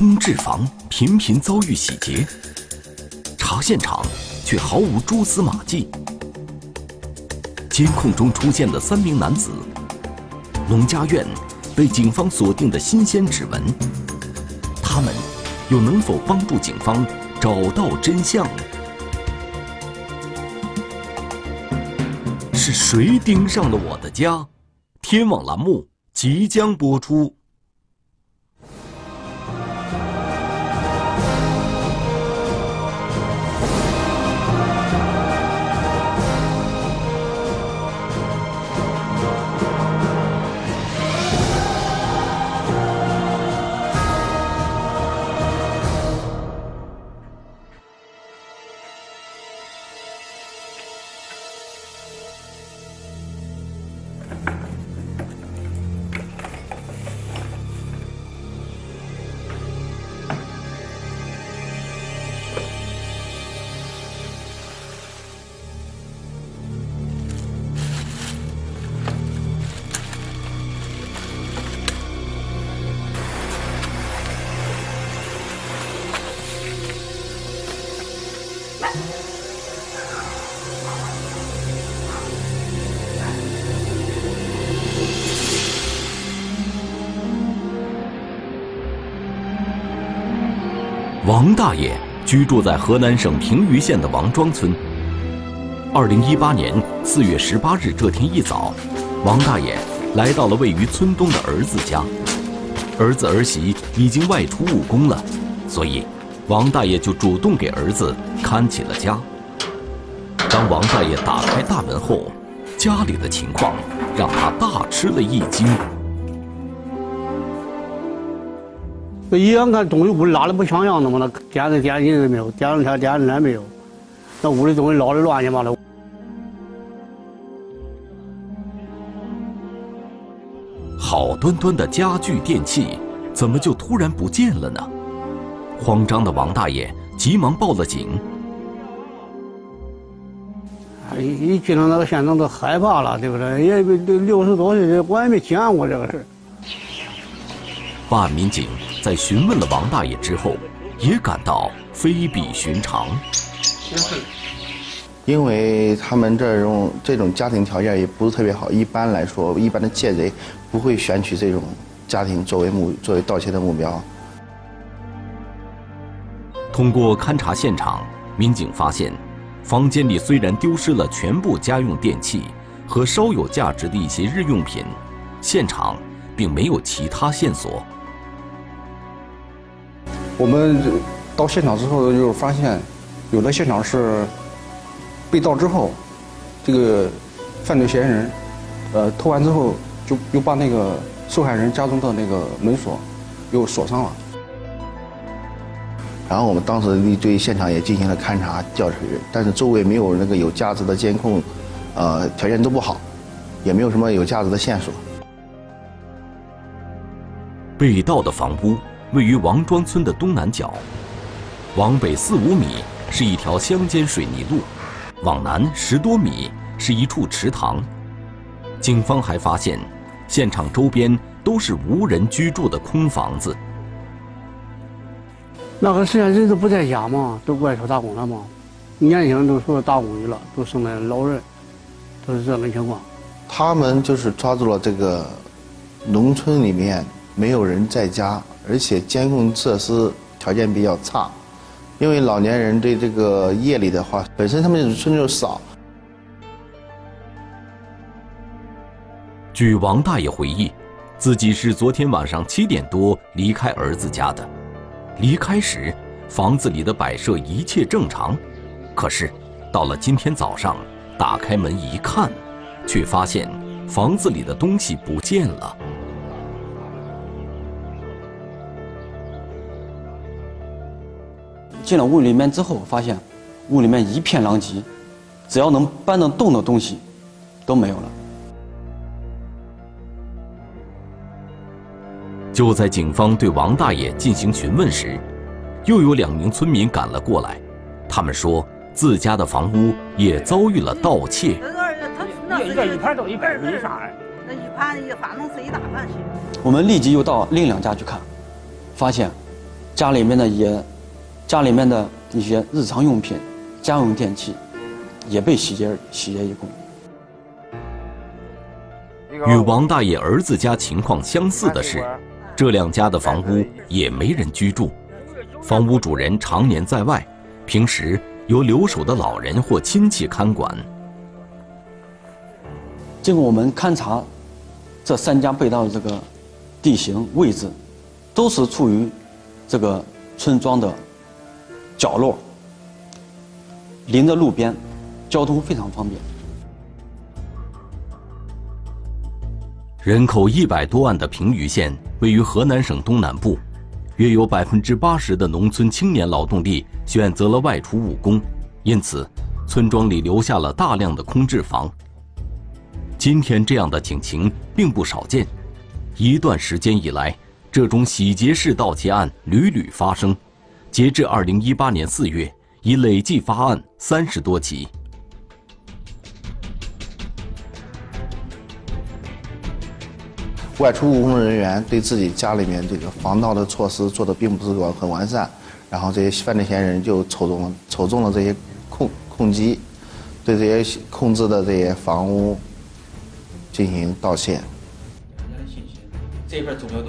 空置房频频遭遇洗劫，查现场却毫无蛛丝马迹。监控中出现的三名男子，农家院被警方锁定的新鲜指纹，他们又能否帮助警方找到真相？是谁盯上了我的家？天网栏目即将播出。王大爷居住在河南省平舆县的王庄村。二零一八年四月十八日这天一早，王大爷来到了位于村东的儿子家。儿子儿媳已经外出务工了，所以王大爷就主动给儿子看起了家。当王大爷打开大门后，家里的情况让他大吃了一惊。这一眼看东西屋里拉的不像样的嘛，那电视电影都没有，电视台电视台没有，那屋里东西捞的乱七八糟。好端端的家具电器，怎么就突然不见了呢？慌张的王大爷急忙报了警。一一进到那个现场都害怕了，对不对？也六十多岁，我也没见过这个事儿。办案民警。在询问了王大爷之后，也感到非比寻常。因为他们这种这种家庭条件也不是特别好，一般来说，一般的窃贼不会选取这种家庭作为目作为盗窃的目标。通过勘查现场，民警发现，房间里虽然丢失了全部家用电器和稍有价值的一些日用品，现场并没有其他线索。我们到现场之后，就发现有的现场是被盗之后，这个犯罪嫌疑人，呃，偷完之后就又把那个受害人家中的那个门锁又锁上了。然后我们当时对现场也进行了勘查调取，但是周围没有那个有价值的监控，呃，条件都不好，也没有什么有价值的线索。被盗的房屋。位于王庄村的东南角，往北四五米是一条乡间水泥路，往南十多米是一处池塘。警方还发现，现场周边都是无人居住的空房子。那个时间人都不在家嘛，都外出打工了嘛，年轻人都出去打工去了，都剩下老人，都是这种情况。他们就是抓住了这个农村里面没有人在家。而且监控设施条件比较差，因为老年人对这个夜里的话，本身他们村就少。据王大爷回忆，自己是昨天晚上七点多离开儿子家的，离开时房子里的摆设一切正常，可是到了今天早上，打开门一看，却发现房子里的东西不见了。进了屋里面之后，发现屋里面一片狼藉，只要能搬得动的东西都没有了。就在警方对王大爷进行询问时，又有两名村民赶了过来，他们说自家的房屋也遭遇了盗窃。个一盘都一盘没啥那一盘一反正是一大盘。我们立即又到另两家去看，发现。家里面的也，家里面的一些日常用品、家用电器，也被洗劫洗劫一空。与王大爷儿子家情况相似的是，这两家的房屋也没人居住，房屋主人常年在外，平时由留守的老人或亲戚看管。经过我们勘察，这三家被盗的这个地形位置，都是处于这个村庄的角落，临着路边，交通非常方便。人口一百多万的平舆县位于河南省东南部，约有百分之八十的农村青年劳动力选择了外出务工，因此，村庄里留下了大量的空置房。今天这样的警情并不少见，一段时间以来，这种洗劫式盗窃案屡屡发生，截至二零一八年四月，已累计发案三十多起。外出务工人员对自己家里面这个防盗的措施做的并不是很完善，然后这些犯罪嫌疑人就瞅中了瞅中了这些控控机，对这些控制的这些房屋进行盗窃。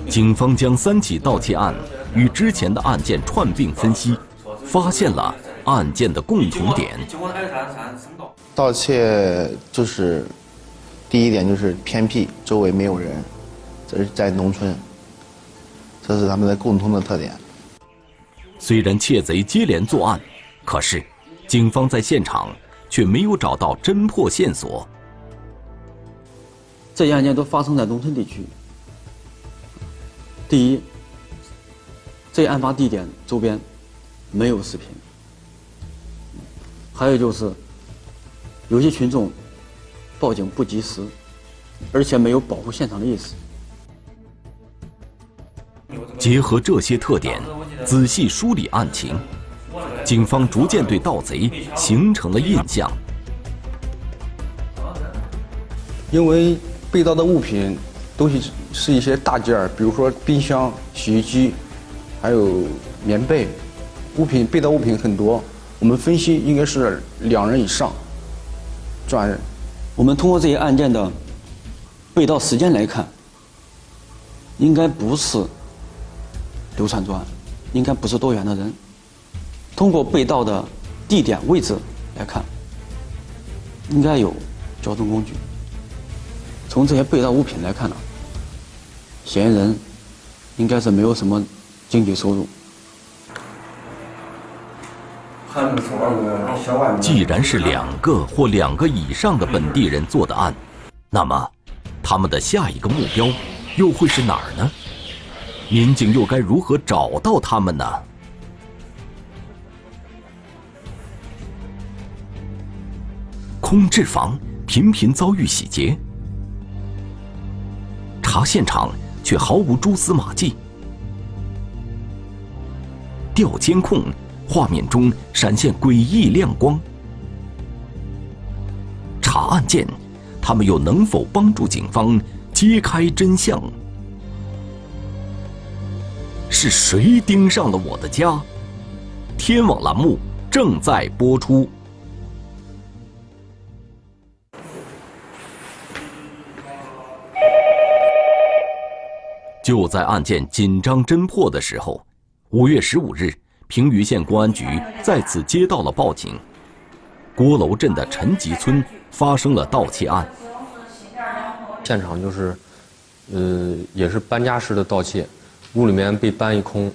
警方将三起盗窃案与之前的案件串并分析，发现了案件的共同点。盗窃就是第一点就是偏僻，周围没有人。这是在农村，这是他们的共同的特点。虽然窃贼接连作案，可是警方在现场却没有找到侦破线索。这些案件都发生在农村地区。第一，这案发地点周边没有视频；还有就是，有些群众报警不及时，而且没有保护现场的意识。结合这些特点，仔细梳理案情，警方逐渐对盗贼形成了印象。因为被盗的物品都是是一些大件儿，比如说冰箱、洗衣机，还有棉被，物品被盗物品很多。我们分析应该是两人以上作案人。我们通过这些案件的被盗时间来看，应该不是。流窜作案，应该不是多远的人。通过被盗的地点位置来看，应该有交通工具。从这些被盗物品来看呢，嫌疑人应该是没有什么经济收入。既然是两个或两个以上的本地人做的案，那么他们的下一个目标又会是哪儿呢？民警又该如何找到他们呢？空置房频频遭遇洗劫，查现场却毫无蛛丝马迹。调监控，画面中闪现诡异亮光。查案件，他们又能否帮助警方揭开真相？是谁盯上了我的家？天网栏目正在播出。就在案件紧张侦破的时候，五月十五日，平舆县公安局再次接到了报警：郭楼镇的陈集村发生了盗窃案。现场就是，呃，也是搬家式的盗窃。屋里面被搬一空，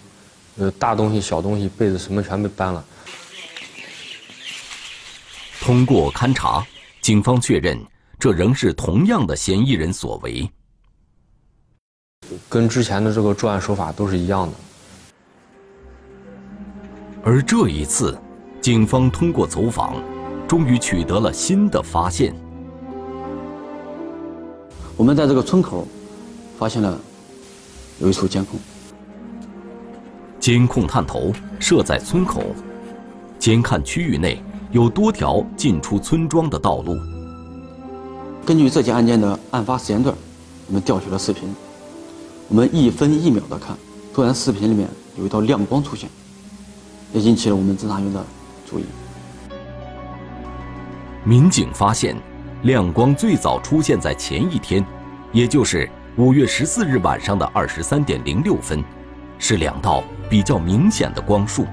呃，大东西、小东西、被子什么全被搬了。通过勘查，警方确认这仍是同样的嫌疑人所为，跟之前的这个作案手法都是一样的。而这一次，警方通过走访，终于取得了新的发现。我们在这个村口发现了。有一处监控，监控探头设在村口，监看区域内有多条进出村庄的道路。根据这起案件的案发时间段，我们调取了视频，我们一分一秒的看，突然视频里面有一道亮光出现，也引起了我们侦查员的注意。民警发现，亮光最早出现在前一天，也就是五月十四日晚上的二十三点零六分，是两道比较明显的光束。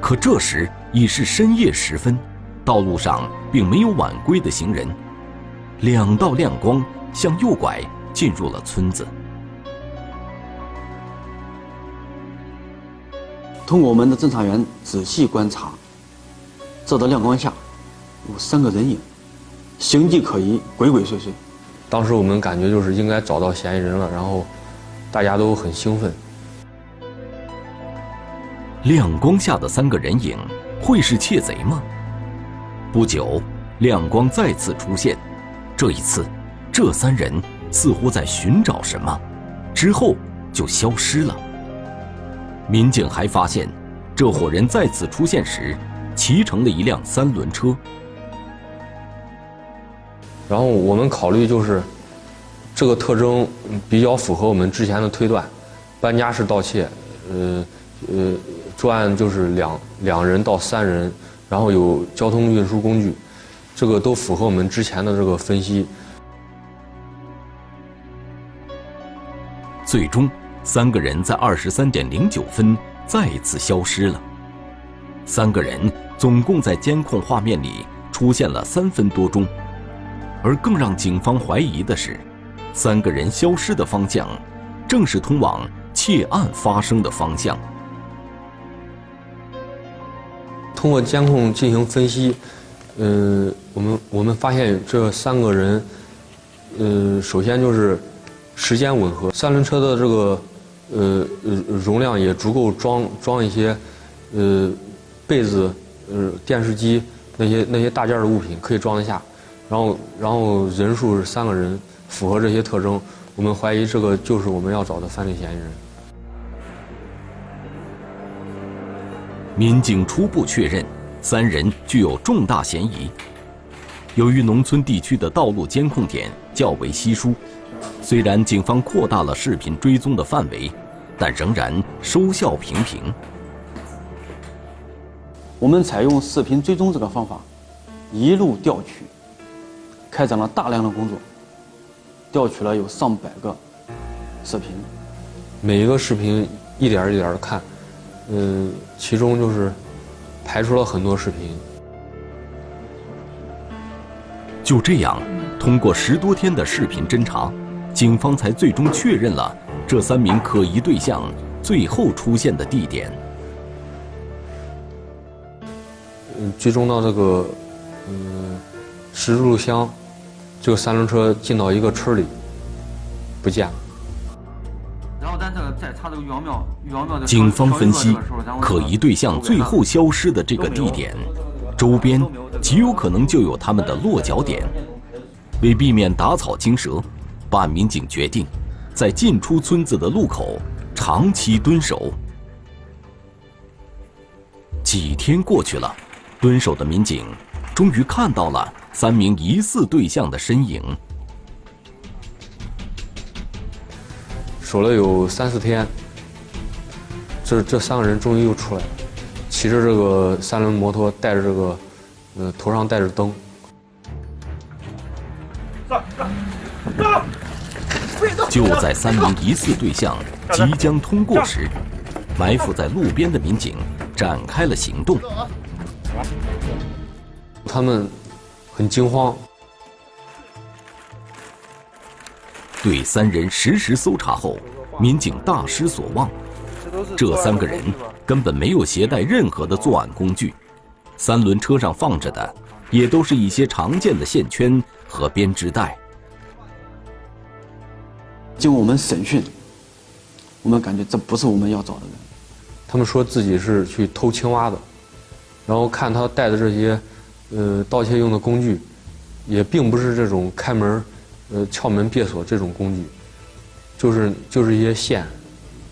可这时已是深夜时分，道路上并没有晚归的行人，两道亮光向右拐进入了村子。通过我们的侦查员仔细观察，这道亮光下有三个人影，形迹可疑，鬼鬼祟祟。当时我们感觉就是应该找到嫌疑人了，然后大家都很兴奋。亮光下的三个人影会是窃贼吗？不久，亮光再次出现，这一次，这三人似乎在寻找什么，之后就消失了。民警还发现，这伙人再次出现时，骑乘的一辆三轮车。然后我们考虑就是，这个特征比较符合我们之前的推断，搬家式盗窃，呃呃，作案就是两两人到三人，然后有交通运输工具，这个都符合我们之前的这个分析。最终，三个人在二十三点零九分再次消失了。三个人总共在监控画面里出现了三分多钟，而更让警方怀疑的是，三个人消失的方向，正是通往窃案发生的方向。通过监控进行分析，呃，我们我们发现这三个人，呃，首先就是时间吻合，三轮车的这个呃呃容量也足够装装一些呃被子、呃电视机那些那些大件的物品可以装得下，然后然后人数是三个人，符合这些特征，我们怀疑这个就是我们要找的犯罪嫌疑人。民警初步确认，三人具有重大嫌疑。由于农村地区的道路监控点较为稀疏，虽然警方扩大了视频追踪的范围，但仍然收效平平。我们采用视频追踪这个方法，一路调取，开展了大量的工作，调取了有上百个视频。每一个视频一点儿一点的看，嗯，其中就是排除了很多视频。就这样，通过十多天的视频侦查，警方才最终确认了这三名可疑对象最后出现的地点。嗯，追踪到这个，嗯，十字路乡，这个三轮车进到一个村里，不见了。然后咱这个再查这个玉庙，玉庙的警方分析，可疑对象最后消失的这个地点，周边极有可能就有他们的落脚点。为避免打草惊蛇，办案民警决定在进出村子的路口长期蹲守。几天过去了，蹲守的民警终于看到了三名疑似对象的身影。守了有三四天，这这三个人终于又出来了，骑着这个三轮摩托，带着这个，呃，头上带着灯。就在三名疑似对象即将通过时，埋伏在路边的民警展开了行动。他们很惊慌，对三人实时搜查后，民警大失所望。这三个人根本没有携带任何的作案工具，三轮车上放着的也都是一些常见的线圈和编织袋。经我们审讯，我们感觉这不是我们要找的人。他们说自己是去偷青蛙的，然后看他带的这些，呃，盗窃用的工具，也并不是这种开门、呃撬门别锁这种工具，就是就是一些线，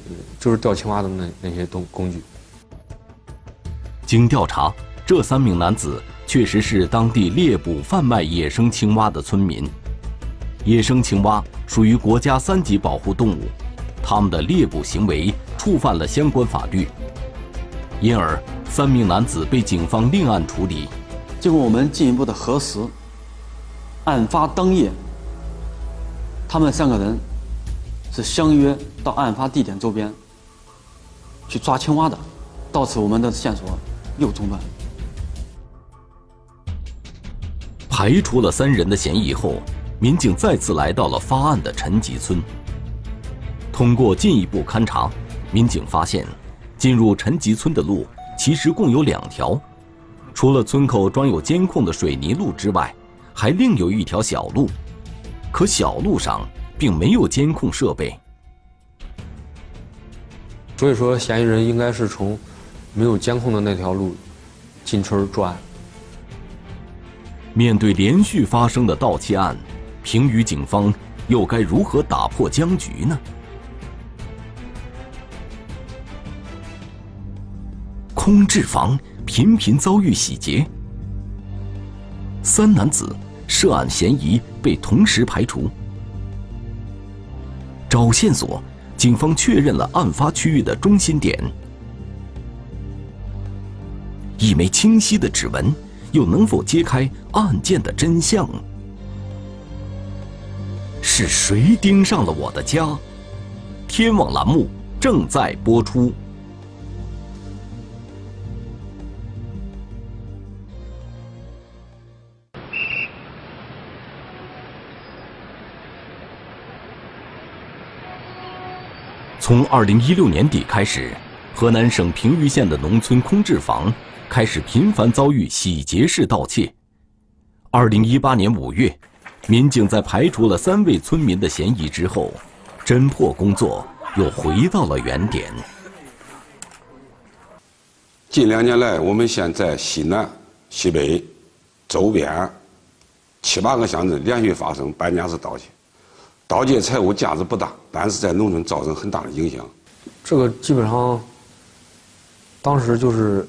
呃就是钓青蛙的那那些东工具。经调查，这三名男子确实是当地猎捕贩卖野生青蛙的村民。野生青蛙属于国家三级保护动物，他们的猎捕行为触犯了相关法律，因而三名男子被警方另案处理。经过我们进一步的核实，案发当夜，他们三个人是相约到案发地点周边去抓青蛙的。到此，我们的线索又中断。排除了三人的嫌疑后，民警再次来到了发案的陈集村。通过进一步勘查，民警发现，进入陈集村的路其实共有两条，除了村口装有监控的水泥路之外，还另有一条小路，可小路上并没有监控设备。所以说，嫌疑人应该是从没有监控的那条路进村作案。面对连续发生的盗窃案，平舆警方又该如何打破僵局呢？空置房频频遭遇洗劫，三男子涉案嫌疑被同时排除。找线索，警方确认了案发区域的中心点，一枚清晰的指纹。又能否揭开案件的真相？是谁盯上了我的家？天网栏目正在播出。从二零一六年底开始，河南省平舆县的农村空置房。开始频繁遭遇洗劫式盗窃。二零一八年五月，民警在排除了三位村民的嫌疑之后，侦破工作又回到了原点。近两年来，我们县在西南、西北、周边七八个乡镇连续发生搬家式盗窃，盗窃财物价值不大，但是在农村造成很大的影响。这个基本上，当时就是。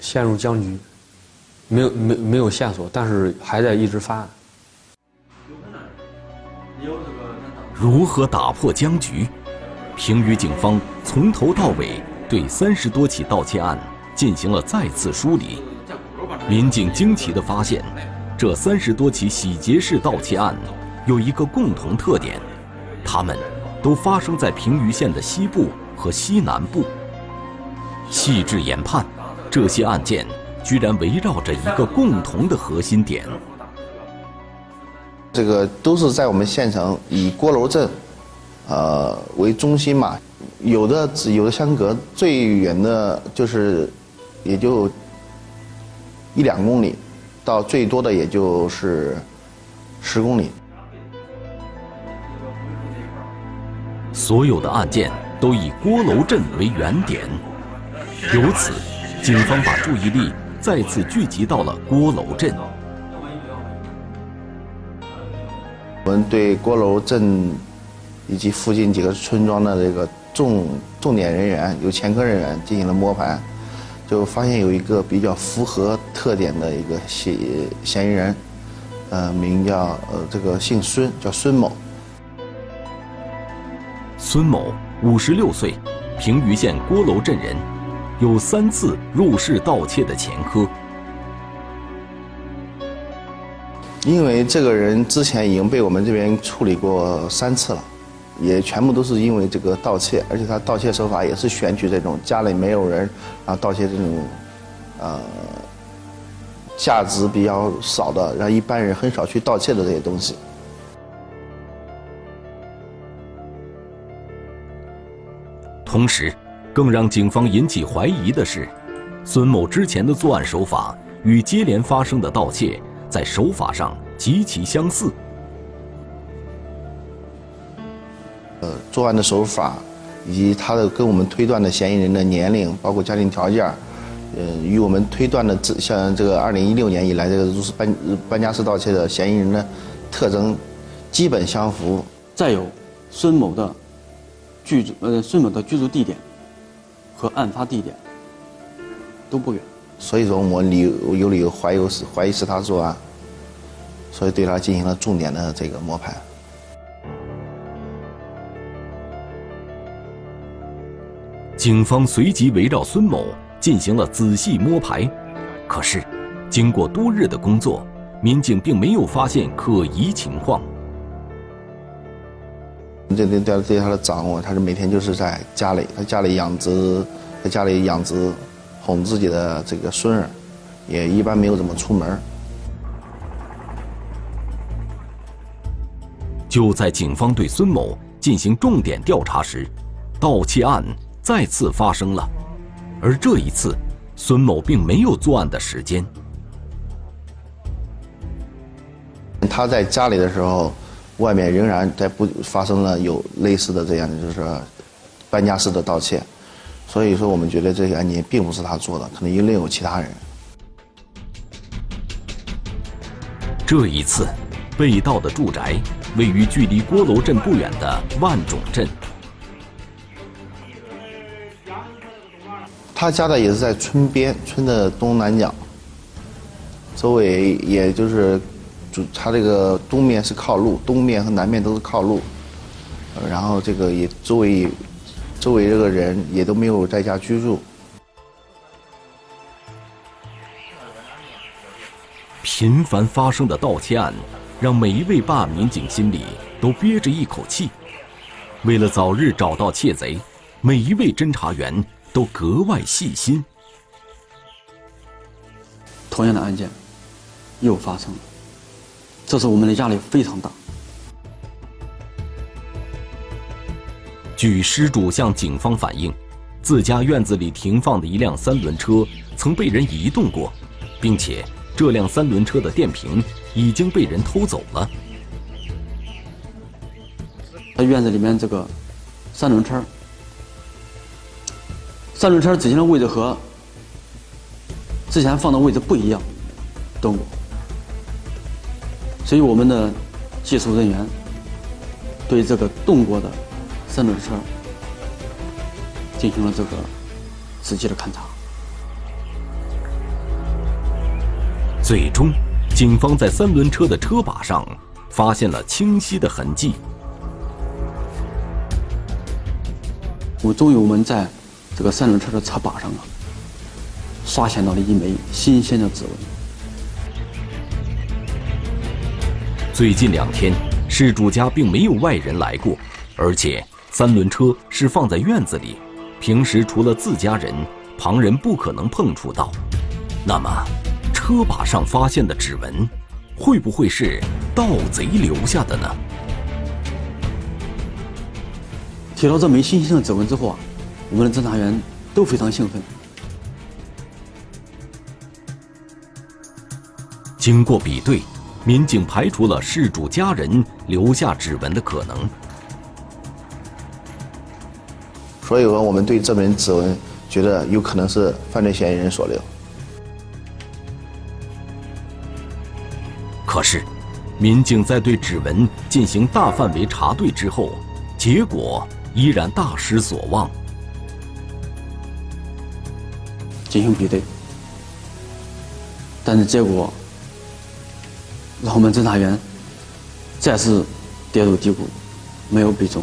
陷入僵局，没有没没有线索，但是还在一直发案。如何打破僵局？平舆警方从头到尾对三十多起盗窃案进行了再次梳理。民警惊奇地发现，这三十多起洗劫式盗窃案有一个共同特点，它们都发生在平舆县的西部和西南部。细致研判。这些案件居然围绕着一个共同的核心点，这个都是在我们县城以郭楼镇，呃为中心嘛，有的只有的相隔最远的就是也就一两公里，到最多的也就是十公里。所有的案件都以郭楼镇为原点，由此。警方把注意力再次聚集到了郭楼镇。我们对郭楼镇以及附近几个村庄的这个重重点人员、有前科人员进行了摸排，就发现有一个比较符合特点的一个嫌嫌疑人，呃，名叫呃这个姓孙，叫孙某。孙某五十六岁，平舆县郭楼镇人。有三次入室盗窃的前科，因为这个人之前已经被我们这边处理过三次了，也全部都是因为这个盗窃，而且他盗窃手法也是选取这种家里没有人，然后盗窃这种，呃，价值比较少的，让一般人很少去盗窃的这些东西。同时。更让警方引起怀疑的是，孙某之前的作案手法与接连发生的盗窃在手法上极其相似。呃，作案的手法，以及他的跟我们推断的嫌疑人的年龄，包括家庭条件，呃，与我们推断的这像这个二零一六年以来这个入室搬搬家式盗窃的嫌疑人的特征，基本相符。再有，孙某的居住呃，孙某的居住地点。和案发地点都不远，所以说我理由有理由怀疑是怀疑是他作案，所以对他进行了重点的这个摸排。警方随即围绕孙某进行了仔细摸排，可是，经过多日的工作，民警并没有发现可疑情况。这对对对他的掌握，他是每天就是在家里，在家里养殖，在家里养殖，哄自己的这个孙儿，也一般没有怎么出门。就在警方对孙某进行重点调查时，盗窃案再次发生了，而这一次，孙某并没有作案的时间。他在家里的时候。外面仍然在不发生了有类似的这样的就是搬家式的盗窃，所以说我们觉得这个案件并不是他做的，可能另有其他人。这一次，被盗的住宅位于距离郭楼镇不远的万种镇。他家的也是在村边，村的东南角，周围也就是。就它这个东面是靠路，东面和南面都是靠路，然后这个也周围，周围这个人也都没有在家居住。频繁发生的盗窃案，让每一位办案民警心里都憋着一口气。为了早日找到窃贼，每一位侦查员都格外细心。同样的案件，又发生了。这是我们的压力非常大。据失主向警方反映，自家院子里停放的一辆三轮车曾被人移动过，并且这辆三轮车的电瓶已经被人偷走了。他院子里面这个三轮车，三轮车之前的位置和之前放的位置不一样，动过。所以我们的技术人员对这个动过的三轮车进行了这个仔细的勘查。最终，警方在三轮车的车把上发现了清晰的痕迹。我终于我们在这个三轮车的车把上啊，发现到了一枚新鲜的指纹。最近两天，事主家并没有外人来过，而且三轮车是放在院子里，平时除了自家人，旁人不可能碰触到。那么，车把上发现的指纹，会不会是盗贼留下的呢？提到这枚新鲜的指纹之后啊，我们的侦查员都非常兴奋。经过比对。民警排除了事主家人留下指纹的可能，所以说我们对这枚指纹觉得有可能是犯罪嫌疑人所留。可是，民警在对指纹进行大范围查对之后，结果依然大失所望。进行比对，但是结果。让我们侦查员再次跌入低谷，没有被中。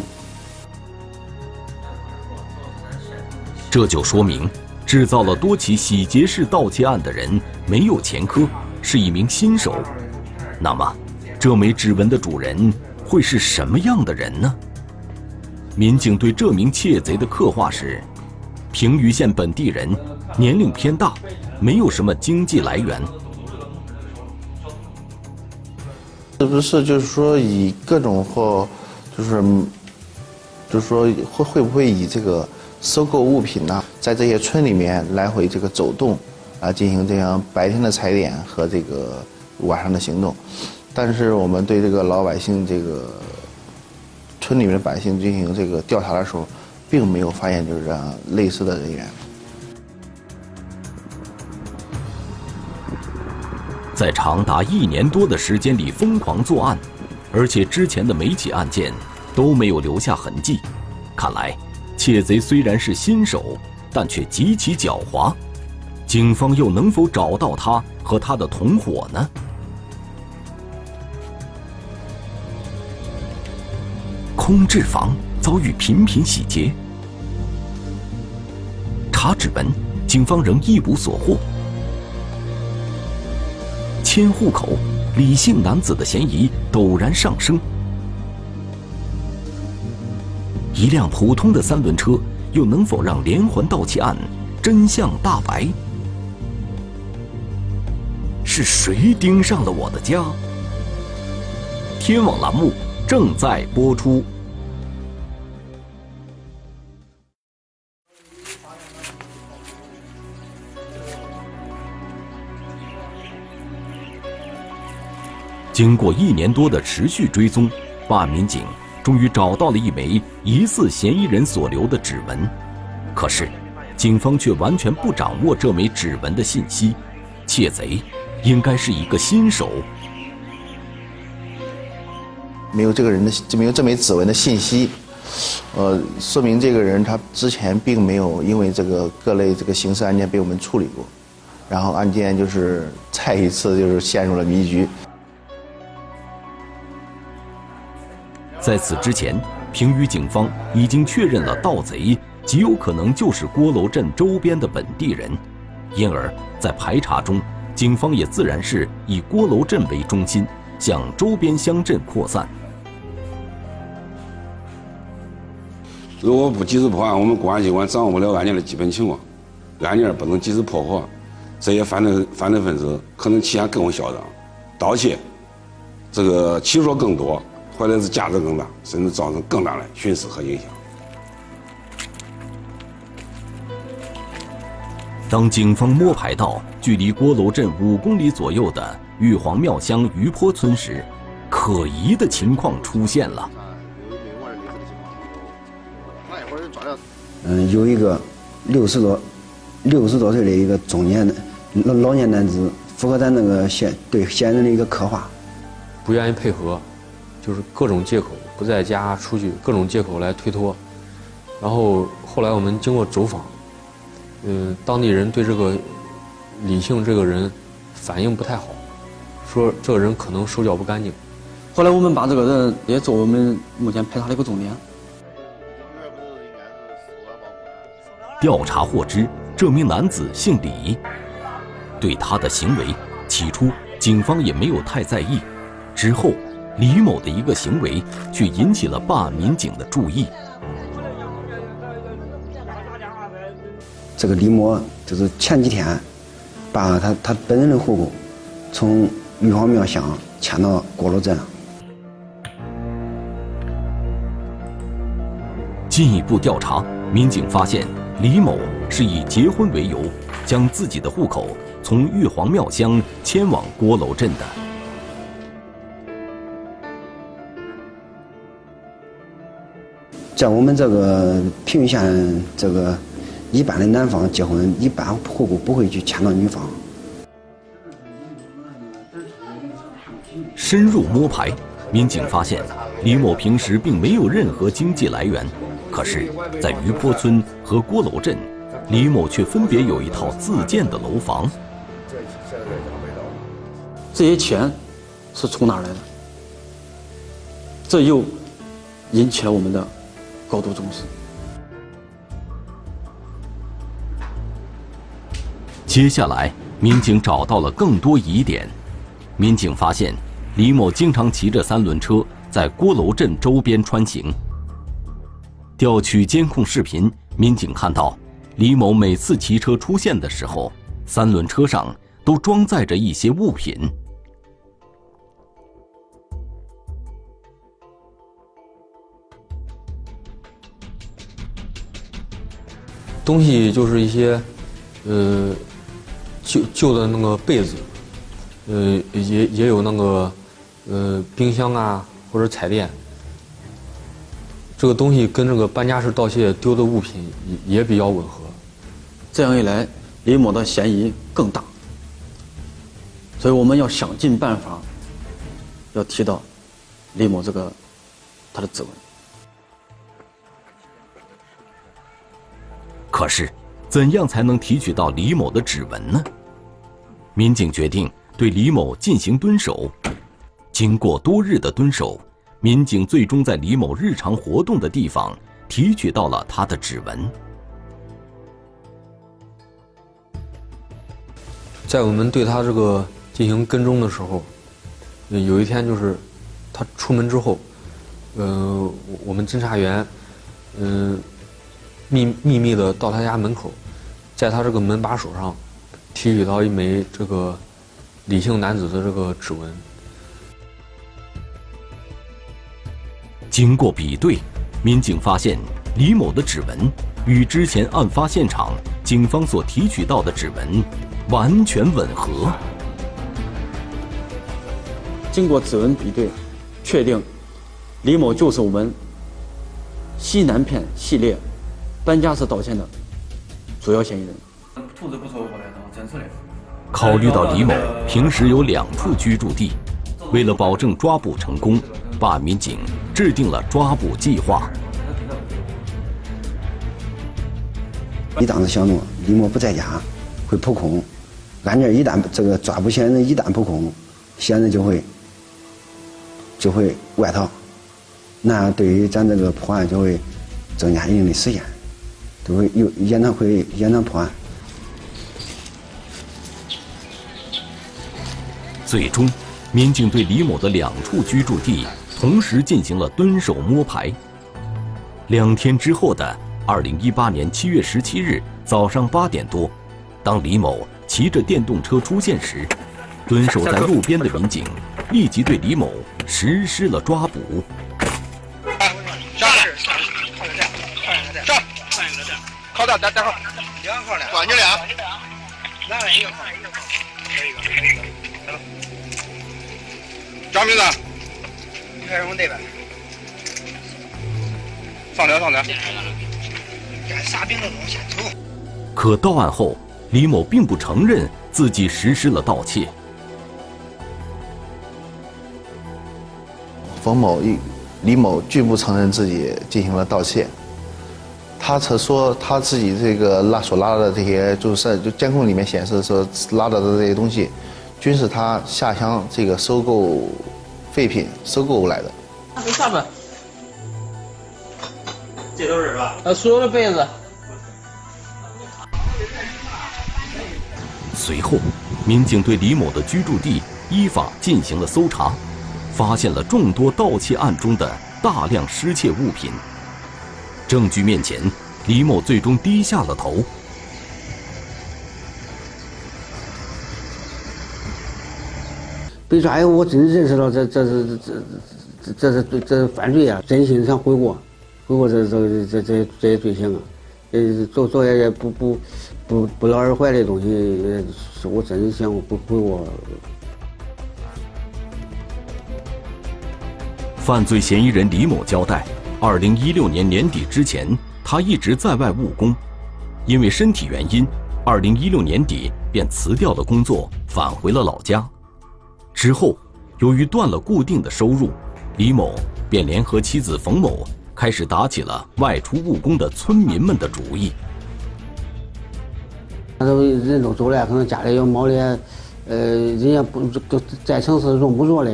这就说明，制造了多起洗劫式盗窃案的人没有前科，是一名新手。那么，这枚指纹的主人会是什么样的人呢？民警对这名窃贼的刻画是：平舆县本地人，年龄偏大，没有什么经济来源。是不是就是说以各种或，就是，就是说会会不会以这个收购物品呢，在这些村里面来回这个走动，啊，进行这样白天的踩点和这个晚上的行动，但是我们对这个老百姓这个村里面的百姓进行这个调查的时候，并没有发现就是这样类似的人员。在长达一年多的时间里疯狂作案，而且之前的每起案件都没有留下痕迹。看来，窃贼虽然是新手，但却极其狡猾。警方又能否找到他和他的同伙呢？空置房遭遇频频洗劫，查指纹，警方仍一无所获。迁户口，李姓男子的嫌疑陡然上升。一辆普通的三轮车，又能否让连环盗窃案真相大白？是谁盯上了我的家？天网栏目正在播出。经过一年多的持续追踪，办案民警终于找到了一枚疑似嫌疑人所留的指纹。可是，警方却完全不掌握这枚指纹的信息。窃贼应该是一个新手。没有这个人的没有这枚指纹的信息，呃，说明这个人他之前并没有因为这个各类这个刑事案件被我们处理过，然后案件就是再一次就是陷入了迷局。在此之前，平舆警方已经确认了盗贼极有可能就是郭楼镇周边的本地人，因而，在排查中，警方也自然是以郭楼镇为中心，向周边乡镇扩散。如果不及时破案，我们公安机关掌握不了案件的基本情况，案件不能及时破获，这些犯罪犯罪分子可能期限更为嚣张，盗窃这个起数更多。或者是价值更大，甚至造成更大的损失和影响。当警方摸排到距离郭楼镇五公里左右的玉皇庙乡余坡村时，可疑的情况出现了。嗯，有一个六十多、六十多岁的一个中年的老老年男子，符合咱那个嫌对嫌疑人的一个刻画，不愿意配合。就是各种借口不在家出去，各种借口来推脱。然后后来我们经过走访，嗯，当地人对这个李姓这个人反应不太好，说这个人可能手脚不干净。后来我们把这个人也作为我们目前排查的一个重点。调查获知，这名男子姓李，对他的行为，起初警方也没有太在意，之后。李某的一个行为却引起了办案民警的注意。这个李某就是前几天把他他本人的户口从玉皇庙乡迁到郭楼镇。进一步调查，民警发现李某是以结婚为由，将自己的户口从玉皇庙乡迁往郭楼镇的。在我们这个平舆县，这个一般的男方结婚，一般户口不会去迁到女方。深入摸排，民警发现李某平时并没有任何经济来源，可是，在余坡村和郭楼镇，李某却分别有一套自建的楼房。这些钱是从哪儿来的？这又引起了我们的。高度重视。接下来，民警找到了更多疑点。民警发现，李某经常骑着三轮车在郭楼镇周边穿行。调取监控视频，民警看到，李某每次骑车出现的时候，三轮车上都装载着一些物品。东西就是一些，呃，旧旧的那个被子，呃，也也有那个，呃，冰箱啊或者彩电。这个东西跟这个搬家时盗窃丢的物品也比较吻合。这样一来，李某的嫌疑更大。所以我们要想尽办法，要提到李某这个他的指纹。可是，怎样才能提取到李某的指纹呢？民警决定对李某进行蹲守。经过多日的蹲守，民警最终在李某日常活动的地方提取到了他的指纹。在我们对他这个进行跟踪的时候，有一天就是他出门之后，呃，我们侦查员，嗯，秘秘密的到他家门口，在他这个门把手上提取到一枚这个李姓男子的这个指纹。经过比对，民警发现李某的指纹与之前案发现场警方所提取到的指纹完全吻合。经过指纹比对，确定李某就是我们西南片系列搬家是盗窃的主要嫌疑人。兔子不说话来真是的。考虑到李某平时有两处居住地，为了保证抓捕成功。办案民警制定了抓捕计划。你当时想着李某不在家，会扑空，案件一旦这个抓捕嫌疑人一旦扑空，嫌疑人就会就会外逃，那对于咱这个破案就会增加一定的时间，就会有延长会延长破案。最终，民警对李某的两处居住地。同时进行了蹲守摸排。两天之后的二零一八年七月十七日早上八点多，当李某骑着电动车出现时，蹲守在路边的民警立即对李某实施了抓捕。靠到待待会儿，两号的，管你俩，哪来一个？一个，一个，走，叫名字。开始往那边，上车上车。干啥兵都能先走。可到案后，李某并不承认自己实施了盗窃。冯某一李某拒不承认自己进行了盗窃，他则说他自己这个拉所拉的这些就是就监控里面显示说拉到的这些东西，均是他下乡这个收购。废品收购来的。这啥子？这都是是吧？呃，所有的被子。随后，民警对李某的居住地依法进行了搜查，发现了众多盗窃案中的大量失窃物品。证据面前，李某最终低下了头。被抓以后，我真认识到这这是这这这是这这是犯罪啊！真心想悔过，悔过这这这这这些罪行啊！呃，做做些些不不不不劳而获的东西，是我真的想不悔过。犯罪嫌疑人李某交代，二零一六年年底之前，他一直在外务工，因为身体原因，二零一六年底便辞掉了工作，返回了老家。之后，由于断了固定的收入，李某便联合妻子冯某开始打起了外出务工的村民们的主意。那都人都走了，可能家里有毛的，呃，人家不在城市用不着的，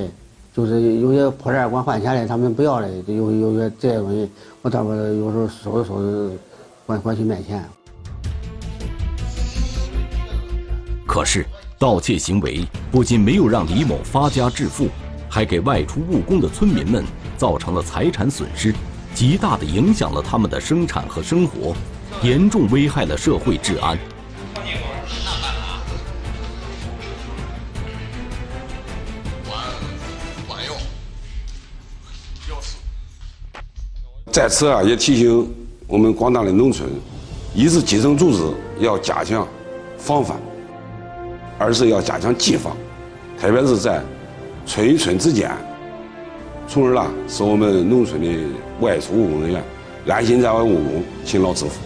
就是有些破烂管换钱的，他们不要的，有有些这些东西，我倒不有时候收拾收拾，管管去卖钱。可是。盗窃行为不仅没有让李某发家致富，还给外出务工的村民们造成了财产损失，极大的影响了他们的生产和生活，严重危害了社会治安。在此啊，也提醒我们广大的农村，一是基层组织要加强防范。二是要加强技防，特别是在村与村之间，从而呢使我们农村的外出务工人员安心在外务工、勤劳致富。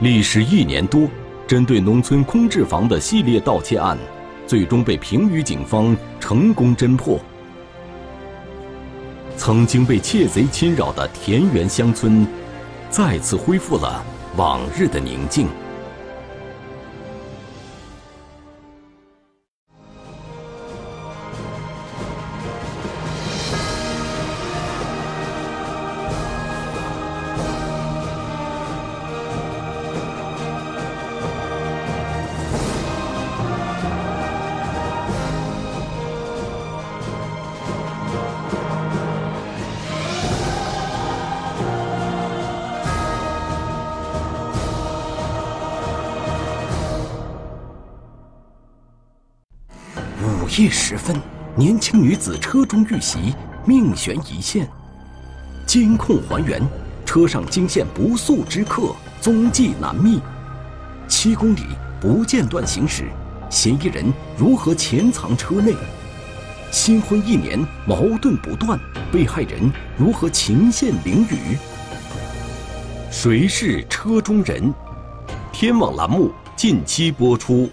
历时一年多，针对农村空置房的系列盗窃案，最终被平舆警方成功侦破。曾经被窃贼侵扰的田园乡村，再次恢复了。往日的宁静。时分，年轻女子车中遇袭，命悬一线。监控还原，车上惊现不速之客，踪迹难觅。七公里不间断行驶，嫌疑人如何潜藏车内？新婚一年，矛盾不断，被害人如何情陷囹圄？谁是车中人？天网栏目近期播出。